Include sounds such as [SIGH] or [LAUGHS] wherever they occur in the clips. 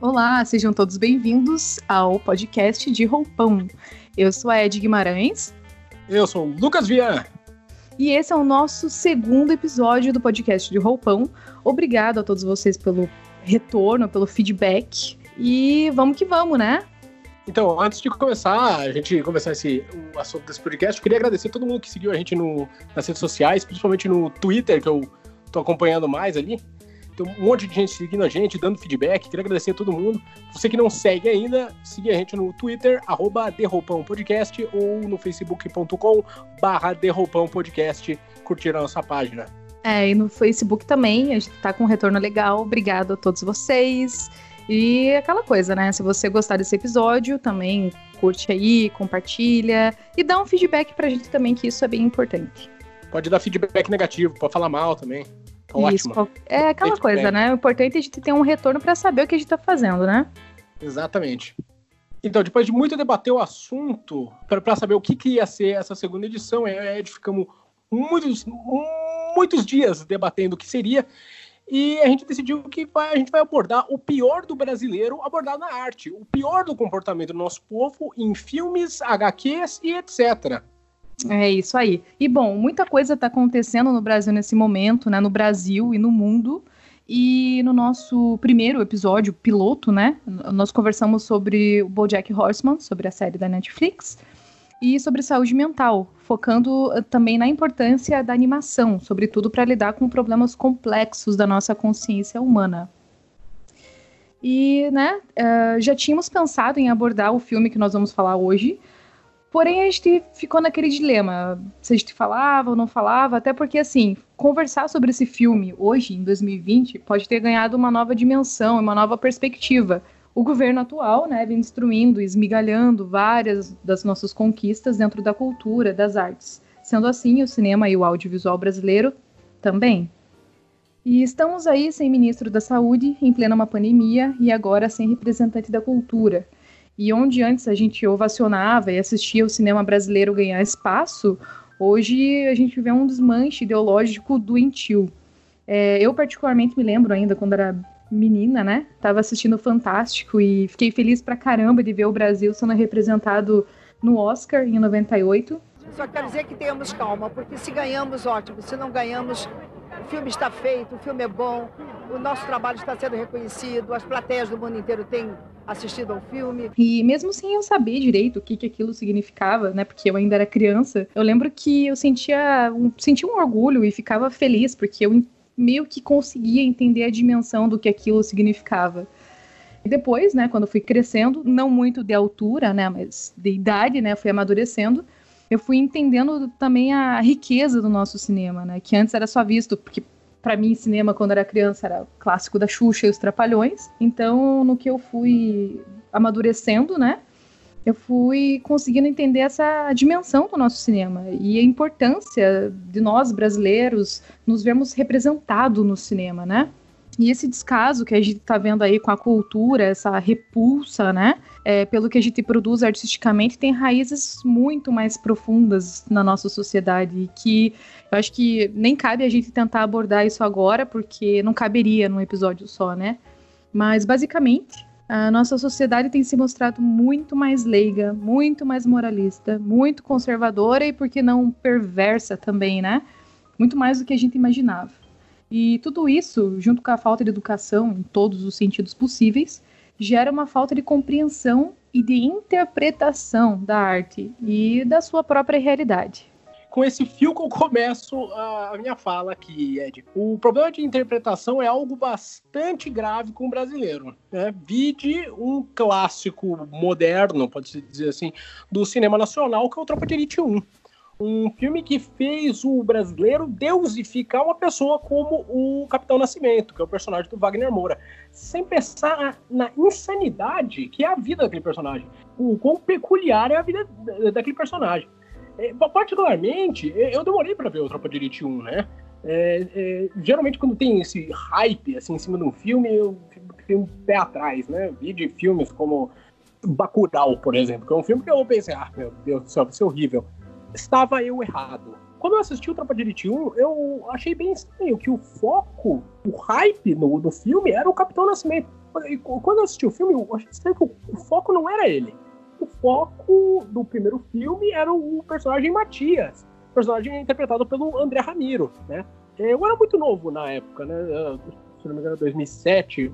Olá, sejam todos bem-vindos ao podcast de Roupão. Eu sou a Ed Guimarães. Eu sou o Lucas Vian. E esse é o nosso segundo episódio do podcast de Roupão. Obrigado a todos vocês pelo retorno, pelo feedback. E vamos que vamos, né? Então, antes de começar, a gente começar esse, o assunto desse podcast, eu queria agradecer a todo mundo que seguiu a gente no, nas redes sociais, principalmente no Twitter, que eu tô acompanhando mais ali. Tem um monte de gente seguindo a gente, dando feedback. Queria agradecer a todo mundo. Você que não segue ainda, siga a gente no Twitter, arroba Podcast, ou no facebook.com barra Podcast, curtir a nossa página. É, e no Facebook também, a gente tá com um retorno legal. Obrigado a todos vocês. E aquela coisa, né? Se você gostar desse episódio, também curte aí, compartilha e dá um feedback pra gente também, que isso é bem importante. Pode dar feedback negativo, pode falar mal também. Isso, é aquela coisa, né? O importante é a gente ter um retorno para saber o que a gente tá fazendo, né? Exatamente. Então, depois de muito debater o assunto, para saber o que, que, ia ser essa segunda edição, é, é, ficamos muitos, muitos dias debatendo o que seria, e a gente decidiu que vai, a gente vai abordar o pior do brasileiro abordado na arte, o pior do comportamento do nosso povo em filmes, HQs e etc. É isso aí. E bom, muita coisa está acontecendo no Brasil nesse momento, né? No Brasil e no mundo. E no nosso primeiro episódio, piloto, né? Nós conversamos sobre o BoJack Horseman, sobre a série da Netflix, e sobre saúde mental, focando eh, também na importância da animação, sobretudo para lidar com problemas complexos da nossa consciência humana. E, né, uh, já tínhamos pensado em abordar o filme que nós vamos falar hoje, Porém, a gente ficou naquele dilema, se a gente falava ou não falava, até porque, assim, conversar sobre esse filme hoje, em 2020, pode ter ganhado uma nova dimensão, uma nova perspectiva. O governo atual, né, vem destruindo, esmigalhando várias das nossas conquistas dentro da cultura, das artes. Sendo assim, o cinema e o audiovisual brasileiro também. E estamos aí sem ministro da Saúde, em plena uma pandemia, e agora sem representante da cultura. E onde antes a gente ovacionava e assistia o cinema brasileiro ganhar espaço, hoje a gente vê um desmanche ideológico doentio. É, eu particularmente me lembro ainda quando era menina, né? Tava assistindo Fantástico e fiquei feliz pra caramba de ver o Brasil sendo representado no Oscar em 98. Só quero dizer que tenhamos calma, porque se ganhamos, ótimo. Se não ganhamos, o filme está feito, o filme é bom, o nosso trabalho está sendo reconhecido, as plateias do mundo inteiro têm assistido ao filme. E mesmo sem eu saber direito o que, que aquilo significava, né? Porque eu ainda era criança, eu lembro que eu sentia um, sentia um orgulho e ficava feliz, porque eu meio que conseguia entender a dimensão do que aquilo significava. E depois, né, quando eu fui crescendo, não muito de altura, né, mas de idade, né, fui amadurecendo, eu fui entendendo também a riqueza do nosso cinema, né, que antes era só visto porque para mim, cinema, quando era criança, era clássico da Xuxa e os Trapalhões. Então, no que eu fui amadurecendo, né? Eu fui conseguindo entender essa dimensão do nosso cinema e a importância de nós brasileiros nos vermos representados no cinema, né? E esse descaso que a gente está vendo aí com a cultura, essa repulsa, né? É, pelo que a gente produz artisticamente, tem raízes muito mais profundas na nossa sociedade que eu acho que nem cabe a gente tentar abordar isso agora, porque não caberia num episódio só, né? Mas basicamente, a nossa sociedade tem se mostrado muito mais leiga, muito mais moralista, muito conservadora e, por que não, perversa também, né? Muito mais do que a gente imaginava. E tudo isso, junto com a falta de educação em todos os sentidos possíveis, gera uma falta de compreensão e de interpretação da arte e da sua própria realidade. Com esse fio que eu começo a minha fala aqui, Ed. O problema de interpretação é algo bastante grave com o brasileiro. Né? Vide um clássico moderno, pode-se dizer assim, do cinema nacional, que é o Tropa de Elite 1 um filme que fez o brasileiro deusificar uma pessoa como o Capitão Nascimento, que é o personagem do Wagner Moura, sem pensar na insanidade que é a vida daquele personagem, o quão peculiar é a vida daquele personagem. É, particularmente, eu demorei para ver o Tropa de Elite 1, né? É, é, geralmente quando tem esse hype assim em cima de um filme, eu tenho um pé atrás, né? Vi de filmes como Bacurau, por exemplo, que é um filme que eu pensei, ah, meu Deus do céu, vai ser horrível. estava eu errado? Quando eu assisti o Tropa de Elite 1, eu achei bem estranho que o foco, o hype no, no filme era o Capitão Nascimento. E quando eu assisti o filme, eu achei estranho que o, o foco não era ele. O foco do primeiro filme era o personagem Matias, personagem interpretado pelo André Ramiro, né? Eu era muito novo na época, né? Se não me engano, 2007.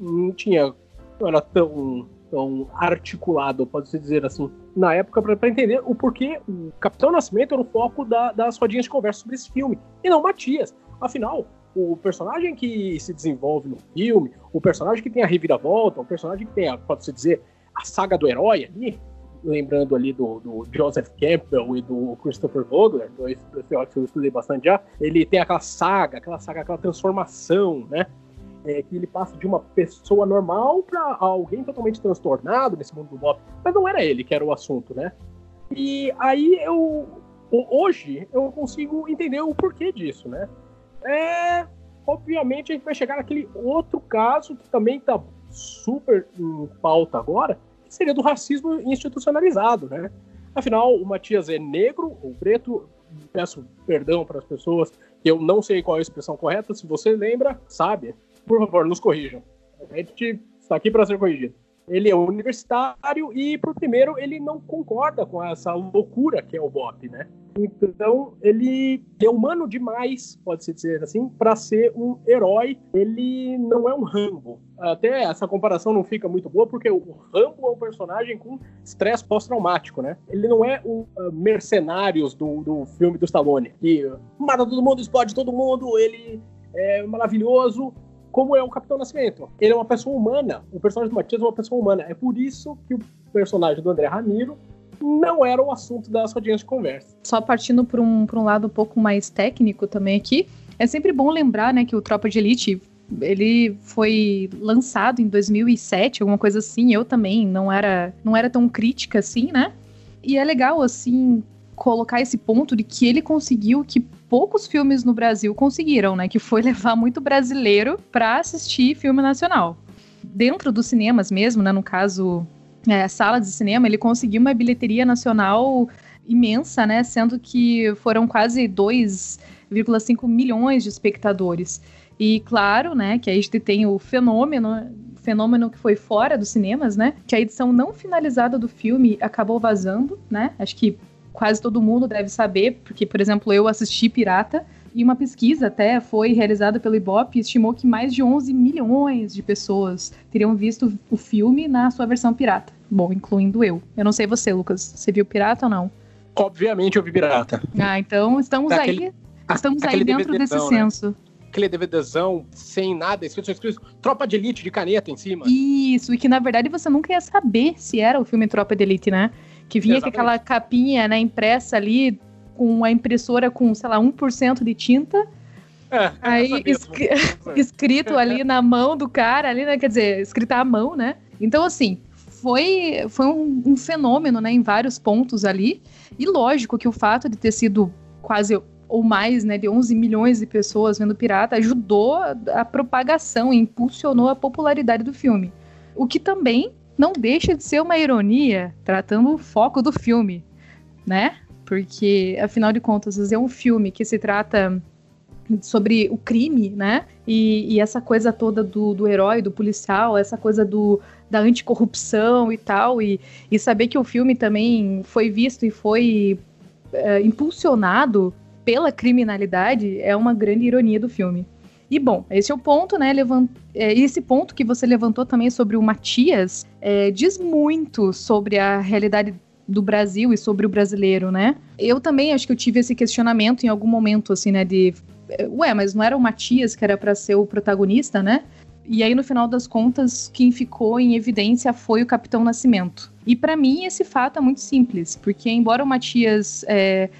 Não tinha. Não era tão tão articulado, pode-se dizer assim, na época, para entender o porquê o Capitão Nascimento era o foco da, das rodinhas de conversa sobre esse filme, e não Matias. Afinal, o personagem que se desenvolve no filme, o personagem que tem a reviravolta, o personagem que tem, pode-se dizer, a saga do herói ali, lembrando ali do, do, Joseph Campbell e do Christopher Vogler, dois, dois que eu estudei bastante já, ele tem aquela saga, aquela saga, aquela transformação, né? é, que ele passa de uma pessoa normal para alguém totalmente transtornado nesse mundo do Bob. Mas não era ele que era o assunto, né? E aí eu. Hoje eu consigo entender o porquê disso, né? É. Obviamente a gente vai chegar naquele outro caso que também tá super em pauta agora, seria do racismo institucionalizado, né? Afinal, o Matias é negro ou preto, peço perdão para as pessoas, eu não sei qual é a expressão correta, se você lembra, sabe por favor, nos corrijam. A gente está aqui para ser corrigido. Ele é universitário e, por primeiro, ele não concorda com essa loucura que é o Bop, né? Então, ele é humano demais, pode-se dizer assim, para ser um herói. Ele não é um Rambo. Até essa comparação não fica muito boa, porque o Rambo é um personagem com estresse pós-traumático, né? Ele não é o uh, Mercenários do, do filme do Stallone, que mata todo mundo, explode todo mundo, ele é maravilhoso, como é o Capitão Nascimento. Ele é uma pessoa humana. O personagem do Matias é uma pessoa humana. É por isso que o personagem do André Ramiro não era o assunto das rodinhas de conversa. Só partindo para um, um lado um pouco mais técnico também aqui, é sempre bom lembrar né, que o Tropa de Elite ele foi lançado em 2007, alguma coisa assim. Eu também não era, não era tão crítica assim, né? E é legal, assim, colocar esse ponto de que ele conseguiu que poucos filmes no Brasil conseguiram, né? Que foi [LAUGHS] levar muito brasileiro para assistir filme nacional. Dentro dos cinemas mesmo, né? No caso, é, salas de cinema, ele conseguiu uma bilheteria nacional imensa, né? Sendo que foram quase 2,5 milhões de espectadores. E claro, né, que a gente tem o fenômeno, fenômeno que foi fora dos cinemas, né? Que a edição não finalizada do filme acabou vazando, né? Acho que quase todo mundo deve saber, porque, por exemplo, eu assisti Pirata, e uma pesquisa até foi realizada pelo Ibope estimou que mais de 11 milhões de pessoas teriam visto o filme na sua versão pirata. Bom, incluindo eu. Eu não sei você, Lucas. Você viu Pirata ou não? Obviamente eu vi Pirata. Ah, então estamos Daquele, aí. Estamos aí dentro desse né? senso. Aquele DVDzão sem nada, escrito, escrito Tropa de Elite de caneta em cima. Isso, e que na verdade você nunca ia saber se era o filme Tropa de Elite, né? Que vinha Exatamente. com aquela capinha né, impressa ali, com a impressora com, sei lá, 1% de tinta. É, aí escri [LAUGHS] escrito ali na mão do cara, ali, né? Quer dizer, escrita à mão, né? Então, assim, foi, foi um, um, fenômeno, né, em vários pontos ali. E lógico que o fato de ter sido quase ou mais, né, de 11 milhões de pessoas vendo Pirata ajudou a, a propagação, impulsionou a popularidade do filme. O que também não deixa de ser uma ironia, tratando o foco do filme, né? Porque, afinal de contas, é um filme que se trata sobre o crime, né? E, e essa coisa toda do, do, herói, do policial, essa coisa do, da anticorrupção e tal, e, e saber que o filme também foi visto e foi é, impulsionado pela criminalidade é uma grande ironia do filme. E bom, esse é o ponto, né? Levant... É, esse ponto que você levantou também sobre o Matias é, diz muito sobre a realidade do Brasil e sobre o brasileiro, né? Eu também acho que eu tive esse questionamento em algum momento, assim, né? De, ué, mas não era o Matias que era para ser o protagonista, né? E aí, no final das contas, quem ficou em evidência foi o Capitão Nascimento. E para mim, esse fato é muito simples, porque embora o Matias é,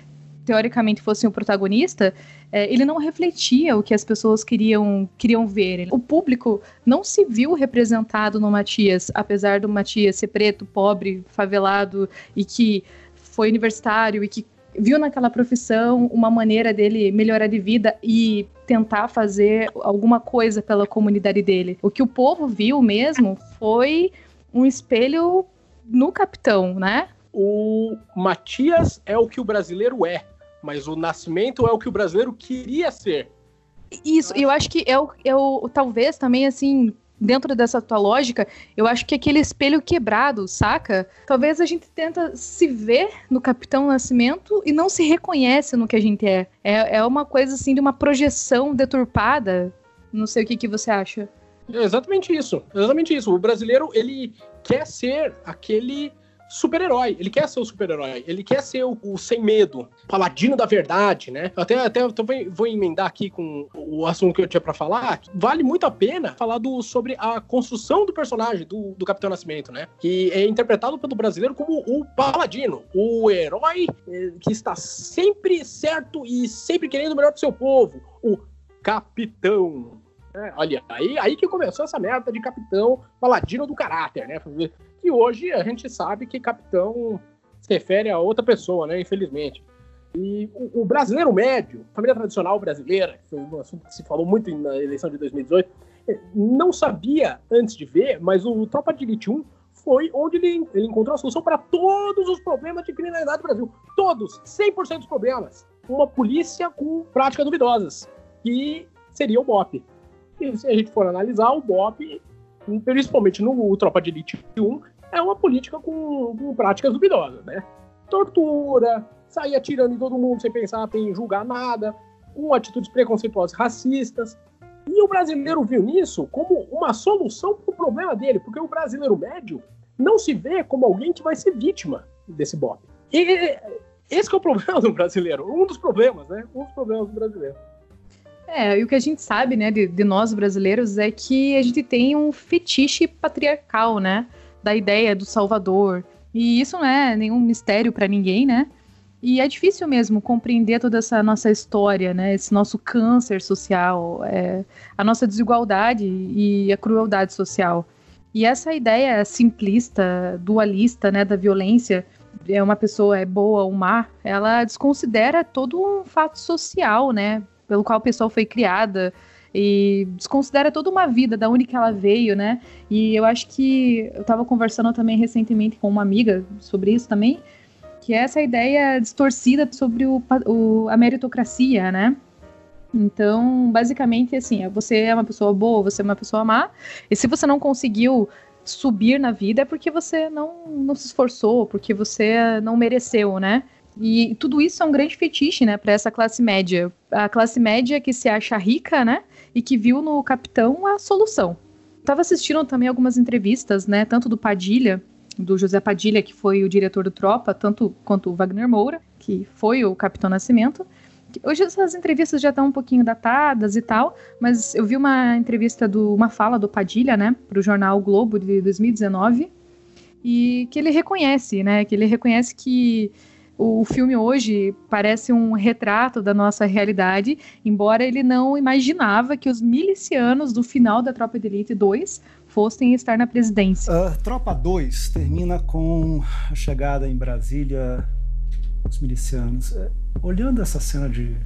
teoricamente fosse o protagonista, é, ele não refletia o que as pessoas queriam, queriam ver. O público não se viu representado no Matias, apesar do Matias ser preto, pobre, favelado e que foi universitário e que viu naquela profissão uma maneira dele melhorar de vida e tentar fazer alguma coisa pela comunidade dele. O que o povo viu mesmo foi um espelho no capitão, né? o Matias é o que o brasileiro é, mas o Nascimento é o que o brasileiro queria ser. Isso, eu acho que é o, é o talvez também assim, dentro dessa tua lógica, eu acho que aquele espelho quebrado, saca? Talvez a gente tenta se ver no Capitão Nascimento e não se reconhece no que a gente é. É, é uma coisa assim de uma projeção deturpada. Não sei o que, que você acha. É exatamente isso. Exatamente isso. O brasileiro, ele quer ser aquele super-herói. Ele quer ser o super-herói. Ele quer ser o, o, sem medo, paladino da verdade, né? Até, até então vou emendar aqui com o assunto que eu tinha para falar. Vale muito a pena falar do, sobre a construção do personagem do, do Capitão Nascimento, né? Que é interpretado pelo brasileiro como o paladino, o herói eh, que está sempre certo e sempre querendo o melhor do seu povo, o capitão. É, olha, aí, aí que começou essa merda de capitão paladino do caráter, né? Hoje a gente sabe que capitão se refere a outra pessoa, né? Infelizmente. E o, o brasileiro médio, família tradicional brasileira, que foi um assunto que se falou muito na eleição de 2018, é, não sabia antes de ver, mas o Tropa de Elite 1 foi onde ele, ele encontrou a solução para todos os problemas de criminalidade do Brasil. Todos, 100% dos problemas. Uma polícia com práticas duvidosas, que seria o BOP. E se a gente for analisar, o BOP, principalmente no Tropa de Elite 1, é uma política com, com práticas duvidosas, né? Tortura, sair atirando em todo mundo sem pensar em julgar nada, com atitudes preconceituosas racistas. E o brasileiro viu nisso como uma solução para o problema dele, porque o brasileiro médio não se vê como alguém que vai ser vítima desse BOP. E esse é o problema do brasileiro, um dos problemas, né? Um dos problemas do brasileiro. É, e o que a gente sabe, né, de, de, nós brasileiros é que a gente tem um fetiche patriarcal, né, da ideia do Salvador. E isso não é nenhum mistério para ninguém, né? E é difícil mesmo compreender toda essa nossa história, né, esse nosso câncer social, é, a nossa desigualdade e a crueldade social. E essa ideia simplista, dualista, né, da violência, é uma pessoa é boa ou má, ela desconsidera todo um fato social, né, pelo qual a pessoa foi criada e desconsidera toda uma vida da onde que ela veio, né? E eu acho que eu estava conversando também recentemente com uma amiga sobre isso também, que é essa ideia distorcida sobre o, o, a meritocracia, né? Então, basicamente, assim, você é uma pessoa boa, você é uma pessoa má, e se você não conseguiu subir na vida é porque você não, não se esforçou, porque você não mereceu, né? E tudo isso é um grande fetiche, né, para essa classe média. A classe média que se acha rica, né, e que viu no capitão a solução. Tava assistindo também algumas entrevistas, né, tanto do Padilha, do José Padilha, que foi o diretor do Tropa, tanto quanto o Wagner Moura, que foi o Capitão Nascimento. Hoje essas entrevistas já estão um pouquinho datadas e tal, mas eu vi uma entrevista do uma fala do Padilha, né, para o jornal Globo de 2019, e que ele reconhece, né, que ele reconhece que o filme hoje parece um retrato da nossa realidade, embora ele não imaginava que os milicianos do final da Tropa de Elite 2 fossem estar na presidência. Uh, Tropa 2 termina com a chegada em Brasília dos milicianos. Uh, olhando essa cena de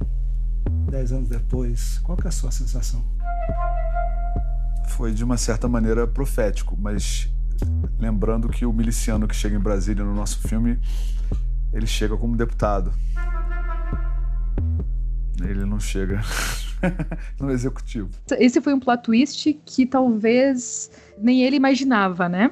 10 anos depois, qual é a sua sensação? Foi de uma certa maneira profético, mas lembrando que o miliciano que chega em Brasília no nosso filme ele chega como deputado. Ele não chega [LAUGHS] no executivo. Esse foi um plot twist que talvez nem ele imaginava, né?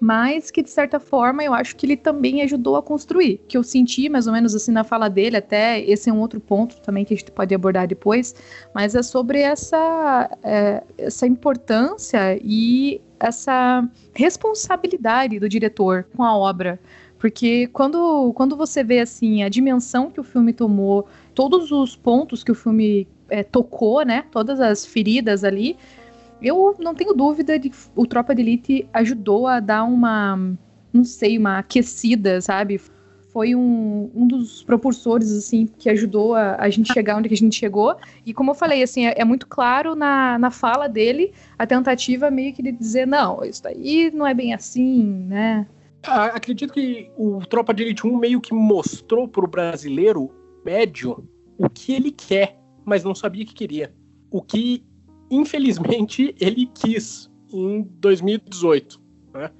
Mas que, de certa forma, eu acho que ele também ajudou a construir. Que eu senti, mais ou menos assim, na fala dele, até esse é um outro ponto também que a gente pode abordar depois, mas é sobre essa, é, essa importância e essa responsabilidade do diretor com a obra. Porque quando, quando você vê assim a dimensão que o filme tomou, todos os pontos que o filme é, tocou, né? Todas as feridas ali, eu não tenho dúvida de que o Tropa de Elite ajudou a dar uma, não sei, uma aquecida, sabe? Foi um, um dos propulsores, assim, que ajudou a, a gente chegar onde a gente chegou. E como eu falei, assim, é, é, muito claro na, na fala dele a tentativa meio que de dizer, não, isso daí não é bem assim, né? Acredito que o Tropa de Elite 1 meio que mostrou pro brasileiro médio o que ele quer, mas não sabia que queria. O que, infelizmente, [LAUGHS] ele quis em 2018. Né?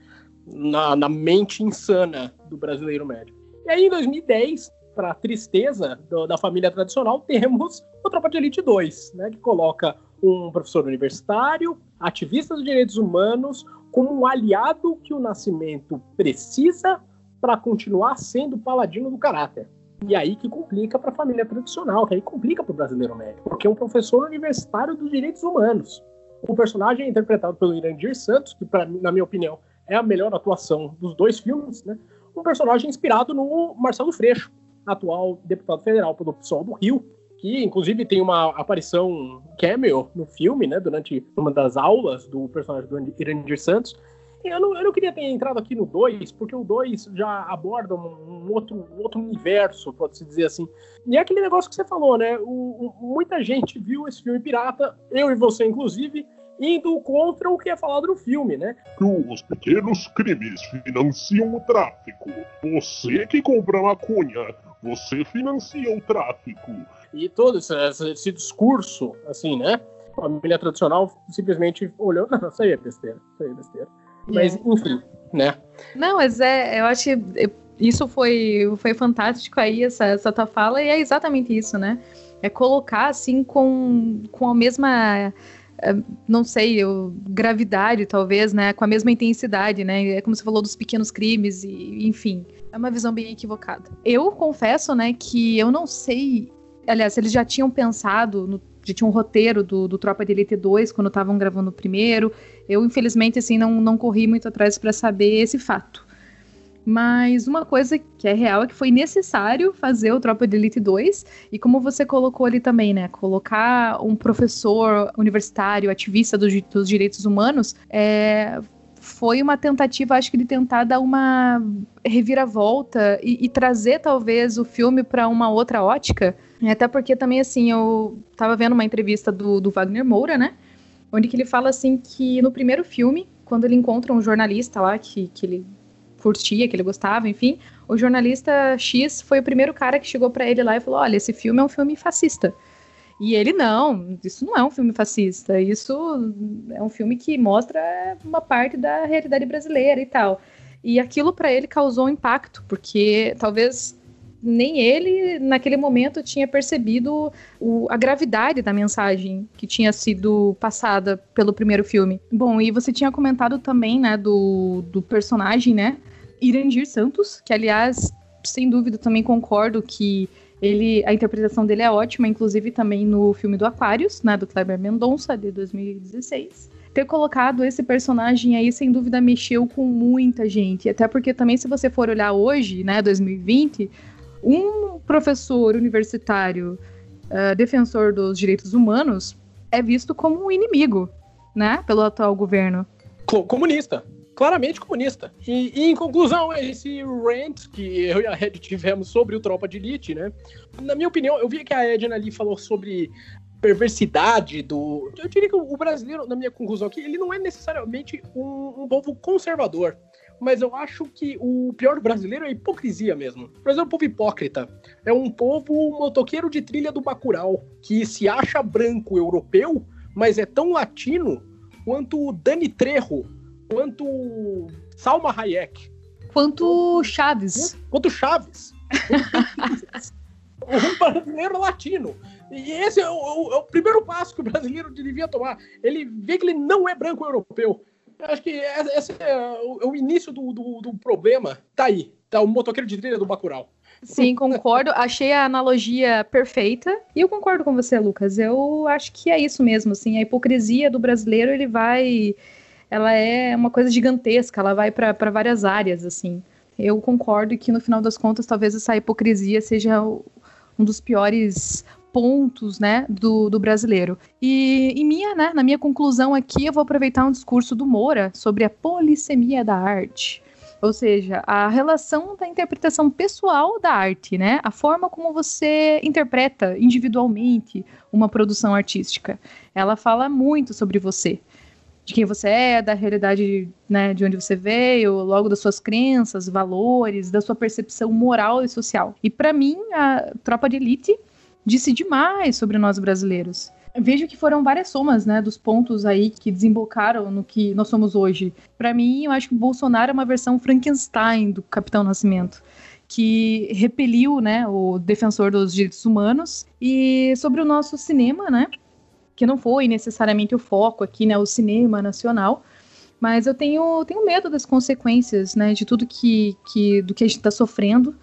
na, na mente insana do brasileiro médio. E aí, em 2010, para tristeza do, da família tradicional, temos o Tropa de Elite 2, né, que coloca um professor universitário, ativista dos direitos humanos, como um aliado que o Nascimento precisa para continuar sendo paladino do caráter. E aí que complica para a família tradicional, que aí complica para o brasileiro médio, porque é um professor universitário dos direitos humanos. O personagem é interpretado pelo Irandir Santos, que, pra, na minha opinião, é a melhor atuação dos dois filmes, né? Um personagem inspirado no Marcelo Freixo, atual deputado federal pelo PSOL do Rio, inclusive tem uma aparição cameo no filme, né? Durante uma das aulas do personagem do Irandir Santos. Eu não, eu não queria ter entrado aqui no 2, porque o 2 já aborda um, um, outro, um outro universo, pode-se dizer assim. E é aquele negócio que você falou, né? O, o, muita gente viu esse filme pirata, eu e você, inclusive, indo contra o que é falado no filme, né? Os pequenos crimes financiam o tráfico. Você que compra maconha, você financia o tráfico. E todo esse, esse discurso, assim, né? A família tradicional simplesmente olhou, não, isso aí é besteira, isso aí é besteira. Mas, enfim, né? Não, mas é, eu acho que isso foi, foi fantástico aí, essa, essa tua fala, e é exatamente isso, né? É colocar, assim, com, com a mesma é, não sei, eu, gravidade, talvez, né? Com a mesma intensidade, né? É como você falou dos pequenos crimes, e enfim. É uma visão bem equivocada. Eu confesso, né, que eu não sei. Aliás, eles já tinham pensado no já tinha um roteiro do, do Tropa de Elite 2 quando estavam gravando o primeiro. Eu, infelizmente, assim, não, não corri muito atrás para saber esse fato. Mas uma coisa que é real é que foi necessário fazer o Tropa de Elite 2, e como você colocou ali também, né? Colocar um professor universitário, ativista dos, direitos humanos, é, foi uma tentativa, acho que, de tentar dar uma reviravolta e, e trazer, talvez, o filme para uma outra ótica até porque também, assim, eu tava vendo uma entrevista do, do Wagner Moura, né? Onde que ele fala, assim, que no primeiro filme, quando ele encontra um jornalista lá que, que ele curtia, que ele gostava, enfim, o jornalista X foi o primeiro cara que chegou para ele lá e falou: Olha, esse filme é um filme fascista. E ele, não, isso não é um filme fascista, isso é um filme que mostra uma parte da realidade brasileira e tal. E aquilo para ele causou impacto, porque talvez nem ele, naquele momento, tinha percebido o, a gravidade da mensagem que tinha sido passada pelo primeiro filme. Bom, e você tinha comentado também, né, do, do personagem, né, Irandir Santos, que, aliás, sem dúvida, também concordo que ele, a interpretação dele é ótima, inclusive também no filme do Aquarius, né, do Kleber Mendonça, de 2016 ter colocado esse personagem aí, sem dúvida, mexeu com muita gente. Até porque também, se você for olhar hoje, né, 2020, um professor universitário uh, defensor dos direitos humanos é visto como um inimigo, né, pelo atual governo. Comunista. Claramente comunista. E, e, em conclusão, esse rant que eu e a Ed tivemos sobre o Tropa de Elite, né? Na minha opinião, eu vi que a Edna ali falou sobre perversidade do. Eu diria que o brasileiro, na minha conclusão aqui, ele não é necessariamente um, um povo conservador mas eu acho que o pior brasileiro é a hipocrisia mesmo. O brasileiro é um povo hipócrita. É um povo motoqueiro de trilha do Bacurau, que se acha branco europeu, mas é tão latino quanto Dani Trejo, quanto Salma Hayek. Quanto Chaves. Quanto Chaves. [LAUGHS] um brasileiro latino. E esse é o, é o, primeiro passo que o brasileiro devia tomar. Ele vê que ele não é branco europeu acho que esse é o, o início do, do, do, problema. Tá aí. Tá o motoqueiro de trilha do Bacurau. Sim, [LAUGHS] concordo. Achei a analogia perfeita. E eu concordo com você, Lucas. Eu acho que é isso mesmo, assim. A hipocrisia do brasileiro, ele vai... Ela é uma coisa gigantesca. Ela vai para várias áreas, assim. Eu concordo que, no final das contas, talvez essa hipocrisia seja um dos piores pontos, né, do, do brasileiro. E em minha, né, na minha conclusão aqui, eu vou aproveitar um discurso do Moura sobre a polissemia da arte. Ou seja, a relação da interpretação pessoal da arte, né? A forma como você interpreta individualmente uma produção artística. Ela fala muito sobre você. De quem você é, da realidade né, de onde você veio, logo das suas crenças, valores, da sua percepção moral e social. E para mim, a Tropa de Elite disse demais sobre nós brasileiros. vejo que foram várias somas, né, dos pontos aí que desembocaram no que nós somos hoje. Para mim, eu acho que o Bolsonaro é uma versão Frankenstein do Capitão Nascimento que repeliu, né, o defensor dos direitos humanos e sobre o nosso cinema, né, que não foi necessariamente o foco aqui, né, o cinema nacional, mas eu tenho, tenho medo das consequências, né, de tudo que, que do que a gente está sofrendo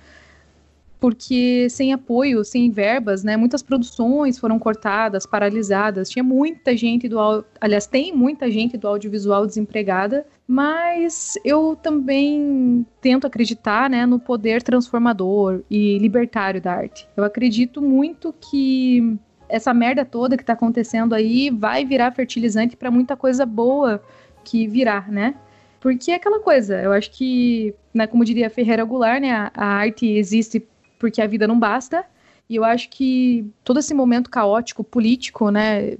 porque sem apoio, sem verbas, né, muitas produções foram cortadas, paralisadas. Tinha muita gente do, aliás, tem muita gente do audiovisual desempregada, mas eu também tento acreditar, né, no poder transformador e libertário da arte. Eu acredito muito que essa merda toda que está acontecendo aí vai virar fertilizante para muita coisa boa que virá, né? Porque é aquela coisa, eu acho que, né, como diria Ferreira Goulart, né, a arte existe porque a vida não basta. E eu acho que todo esse momento caótico político, né,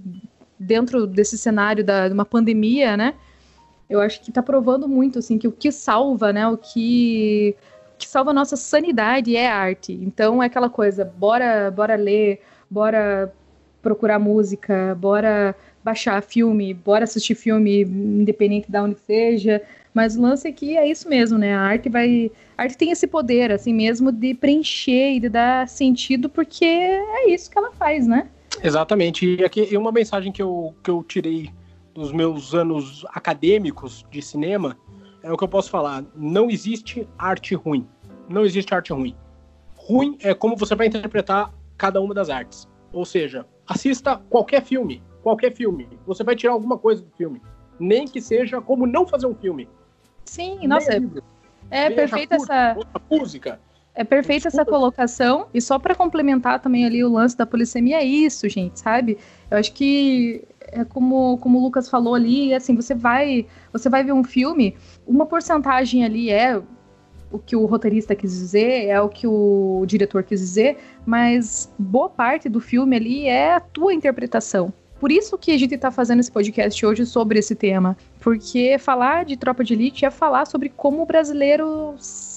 dentro desse cenário da, de uma pandemia, né, eu acho que está provando muito assim que o que salva, né, o que que salva a nossa sanidade é arte. Então é aquela coisa, bora, bora ler, bora procurar música, bora baixar filme, bora assistir filme independente da onde seja, mas o lance aqui é isso mesmo, né? A arte vai. A arte tem esse poder, assim mesmo, de preencher e de dar sentido, porque é isso que ela faz, né? Exatamente. E aqui uma mensagem que eu, que eu tirei dos meus anos acadêmicos de cinema é o que eu posso falar. Não existe arte ruim. Não existe arte ruim. Ruim é como você vai interpretar cada uma das artes. Ou seja, assista qualquer filme. Qualquer filme. Você vai tirar alguma coisa do filme. Nem que seja como não fazer um filme. Sim, nossa, é, é perfeita essa música. É perfeita essa colocação. E só para complementar também ali o lance da polissemia, é isso, gente, sabe? Eu acho que é como, como o Lucas falou ali, assim, você vai, você vai ver um filme, uma porcentagem ali é o que o roteirista quis dizer, é o que o diretor quis dizer, mas boa parte do filme ali é a tua interpretação. Por isso que a gente está fazendo esse podcast hoje sobre esse tema. Porque falar de Tropa de Elite é falar sobre como o brasileiro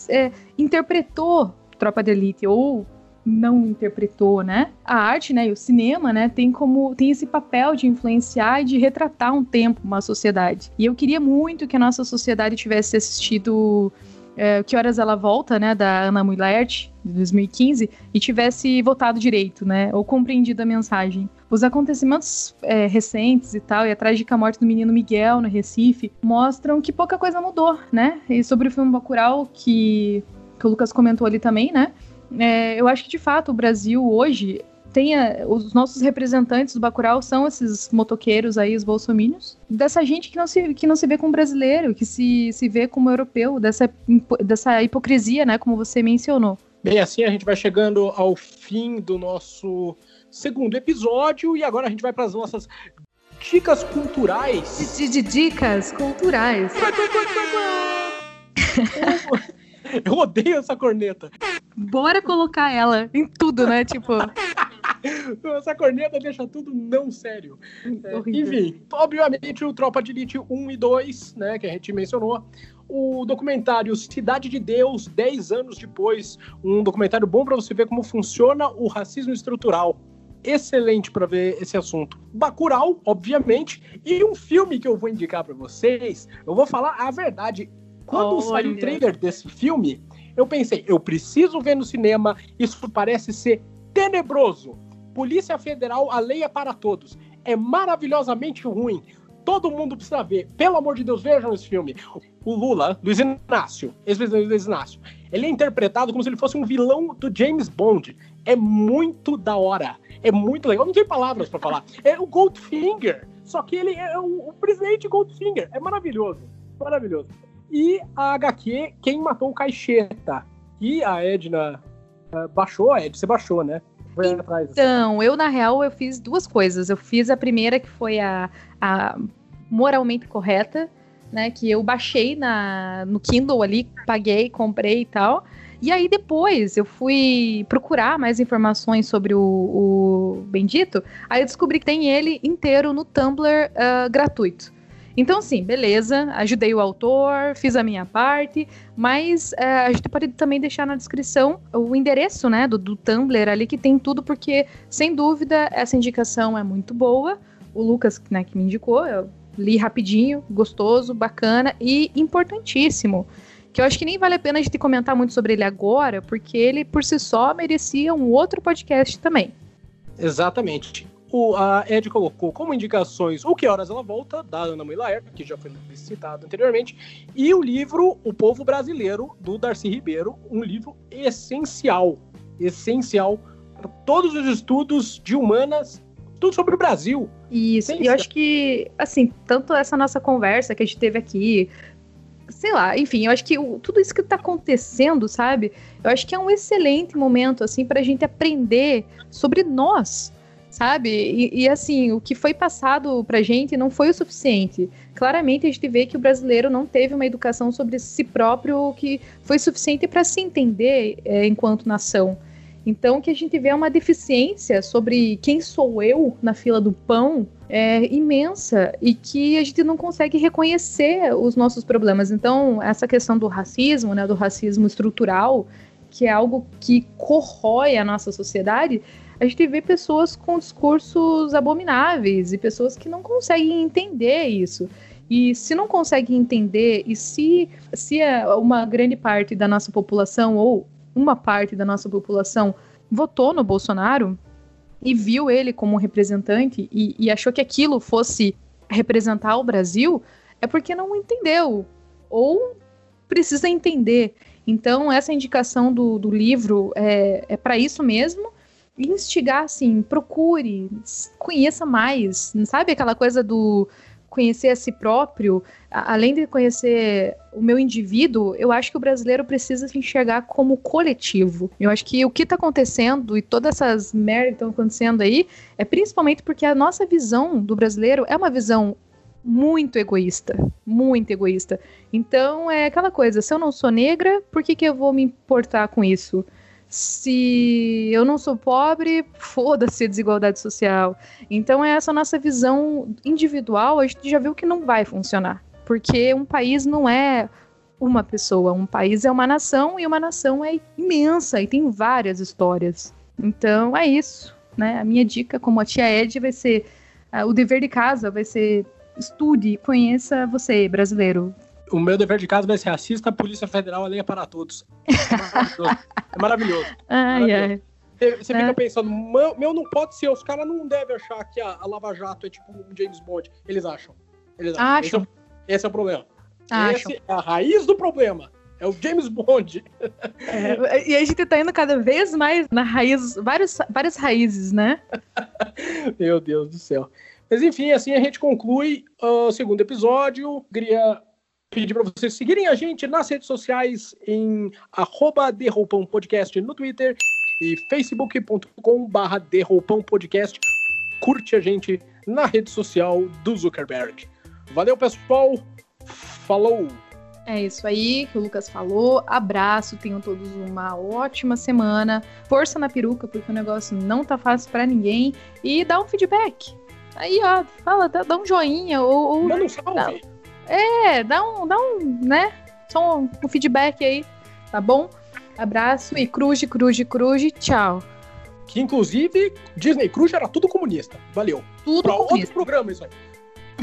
é, interpretou Tropa de Elite, ou não interpretou, né? A arte, né, e o cinema, né, tem como tem esse papel de influenciar e de retratar um tempo, uma sociedade. E eu queria muito que a nossa sociedade tivesse assistido é, Que Horas Ela Volta, né, da Ana Mullert, de 2015, e tivesse votado direito, né, ou compreendido a mensagem. Os acontecimentos é, recentes e tal, e a trágica morte do menino Miguel no Recife, mostram que pouca coisa mudou, né? E sobre o filme Bacurau, que, que o Lucas comentou ali também, né? É, eu acho que, de fato, o Brasil hoje tenha os nossos representantes do Bacurau são esses motoqueiros aí, os bolsomínios, dessa gente que não se, que não se vê como brasileiro, que se, se vê como europeu, dessa, dessa hipocrisia, né, como você mencionou. Bem, assim a gente vai chegando ao fim do nosso segundo episódio e agora a gente vai para as nossas dicas culturais. De, de dicas culturais. [LAUGHS] Eu odeio essa corneta. Bora colocar ela em tudo, né? Tipo. [LAUGHS] Essa corneta deixa tudo não sério. É, enfim, obviamente o Tropa de Elite 1 e 2, né, que a gente mencionou. O documentário Cidade de Deus, 10 anos depois, um documentário bom para você ver como funciona o racismo estrutural. Excelente para ver esse assunto. Bacurau, obviamente, e um filme que eu vou indicar para vocês. Eu vou falar a verdade. Quando Olha. saiu o trailer desse filme, eu pensei, eu preciso ver no cinema, isso parece ser tenebroso. Polícia Federal, a lei é para todos. É maravilhosamente ruim. Todo mundo precisa ver. Pelo amor de Deus, vejam esse filme. O Lula, Luiz Inácio, ex-presidente Luiz Inácio, ele é interpretado como se ele fosse um vilão do James Bond. É muito da hora. É muito legal. Não tem palavras para falar. É o Goldfinger. Só que ele é o, o presidente Goldfinger. É maravilhoso. Maravilhoso. E a HQ, Quem Matou o Caixeta. E a Edna uh, baixou, a Ed, você baixou, né? Então, eu na real eu fiz duas coisas. Eu fiz a primeira que foi a, a moralmente correta, né? Que eu baixei na, no Kindle ali, paguei, comprei e tal. E aí depois eu fui procurar mais informações sobre o, o Bendito. Aí eu descobri que tem ele inteiro no Tumblr uh, gratuito. Então, sim, beleza, ajudei o autor, fiz a minha parte, mas é, a gente pode também deixar na descrição o endereço, né, do, do Tumblr ali, que tem tudo, porque, sem dúvida, essa indicação é muito boa. O Lucas, né, que me indicou, eu li rapidinho, gostoso, bacana e importantíssimo. Que eu acho que nem vale a pena a gente comentar muito sobre ele agora, porque ele, por si só, merecia um outro podcast também. Exatamente o, a Ed colocou como indicações O Que Horas Ela Volta, da Ana Miller, que já foi citado anteriormente, e o livro O Povo Brasileiro, do Darcy Ribeiro, um livro essencial, essencial para todos os estudos de humanas, tudo sobre o Brasil. Isso, e eu acho que, assim, tanto essa nossa conversa que a gente teve aqui, sei lá, enfim, eu acho que o, tudo isso que está acontecendo, sabe? Eu acho que é um excelente momento, assim, para a gente aprender sobre nós, sabe? E, e, assim, o que foi passado pra gente não foi o suficiente. Claramente a gente vê que o brasileiro não teve uma educação sobre si próprio que foi suficiente para se entender é, enquanto nação. Então, que a gente vê uma deficiência sobre quem sou eu na fila do pão é imensa e que a gente não consegue reconhecer os nossos problemas. Então, essa questão do racismo, né, do racismo estrutural, que é algo que corrói a nossa sociedade, a gente vê pessoas com discursos abomináveis e pessoas que não conseguem entender isso. E se não conseguem entender, e se, se é uma grande parte da nossa população, ou uma parte da nossa população, votou no Bolsonaro e viu ele como representante e, e achou que aquilo fosse representar o Brasil, é porque não entendeu. Ou precisa entender. Então, essa indicação do, do livro é, é para isso mesmo instigar, assim, procure, conheça mais, sabe aquela coisa do conhecer a si próprio, além de conhecer o meu indivíduo, eu acho que o brasileiro precisa se enxergar como coletivo. Eu acho que o que está acontecendo e todas essas merdas que estão acontecendo aí é principalmente porque a nossa visão do brasileiro é uma visão muito egoísta, muito egoísta. Então é aquela coisa, se eu não sou negra, por que, que eu vou me importar com isso? Se eu não sou pobre, foda-se a desigualdade social. Então, é essa nossa visão individual, a gente já viu que não vai funcionar. Porque um país não é uma pessoa, um país é uma nação e uma nação é imensa e tem várias histórias. Então, é isso. Né? A minha dica, como a tia Ed, vai ser: uh, o dever de casa vai ser estude, conheça você, brasileiro o meu dever de casa vai ser assista a Polícia Federal, a lei é para todos. É maravilhoso. É maravilhoso. [LAUGHS] Ai, Você fica é. pensando, meu, meu, não pode ser, os caras não devem achar que a, a, Lava Jato é tipo um James Bond. Eles acham. Eles acham. acham. Esse, é, esse, é, o problema. Acham. Esse é a raiz do problema. É o James Bond. É, e a gente tá indo cada vez mais na raiz, vários, várias raízes, né? [LAUGHS] Meu Deus do céu. Mas enfim, assim a gente conclui o segundo episódio. Queria pedir para vocês seguirem a gente nas redes sociais em arroba Podcast no Twitter e facebook.com barra Podcast. Curte a gente na rede social do Zuckerberg. Valeu, pessoal. Falou! É isso aí que o Lucas falou. Abraço, tenham todos uma ótima semana. Força na peruca, porque o negócio não tá fácil para ninguém. E dá um feedback. Aí, ó, fala, dá, dá um joinha ou. ou Manda um salve. Dá, é, dá um, dá um, né? Só um, um feedback aí, tá bom? Abraço e cruze, cruze, cruze, tchau. Que inclusive Disney Cruise era tudo comunista. Valeu. Tudo pra comunista. outro programa isso aí.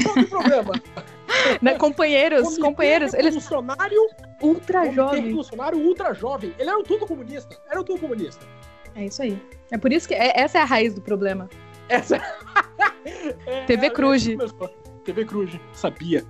Outro programa. [LAUGHS] né, companheiros, companheiros. Revolucionário ultra jovem. Revolucionário ultra jovem. Eles eram tudo comunista. Eram tudo comunista. É isso aí. É por isso que é, essa é a raiz do problema. Essa. [LAUGHS] é, TV Cruz. TV Cruz, sabia.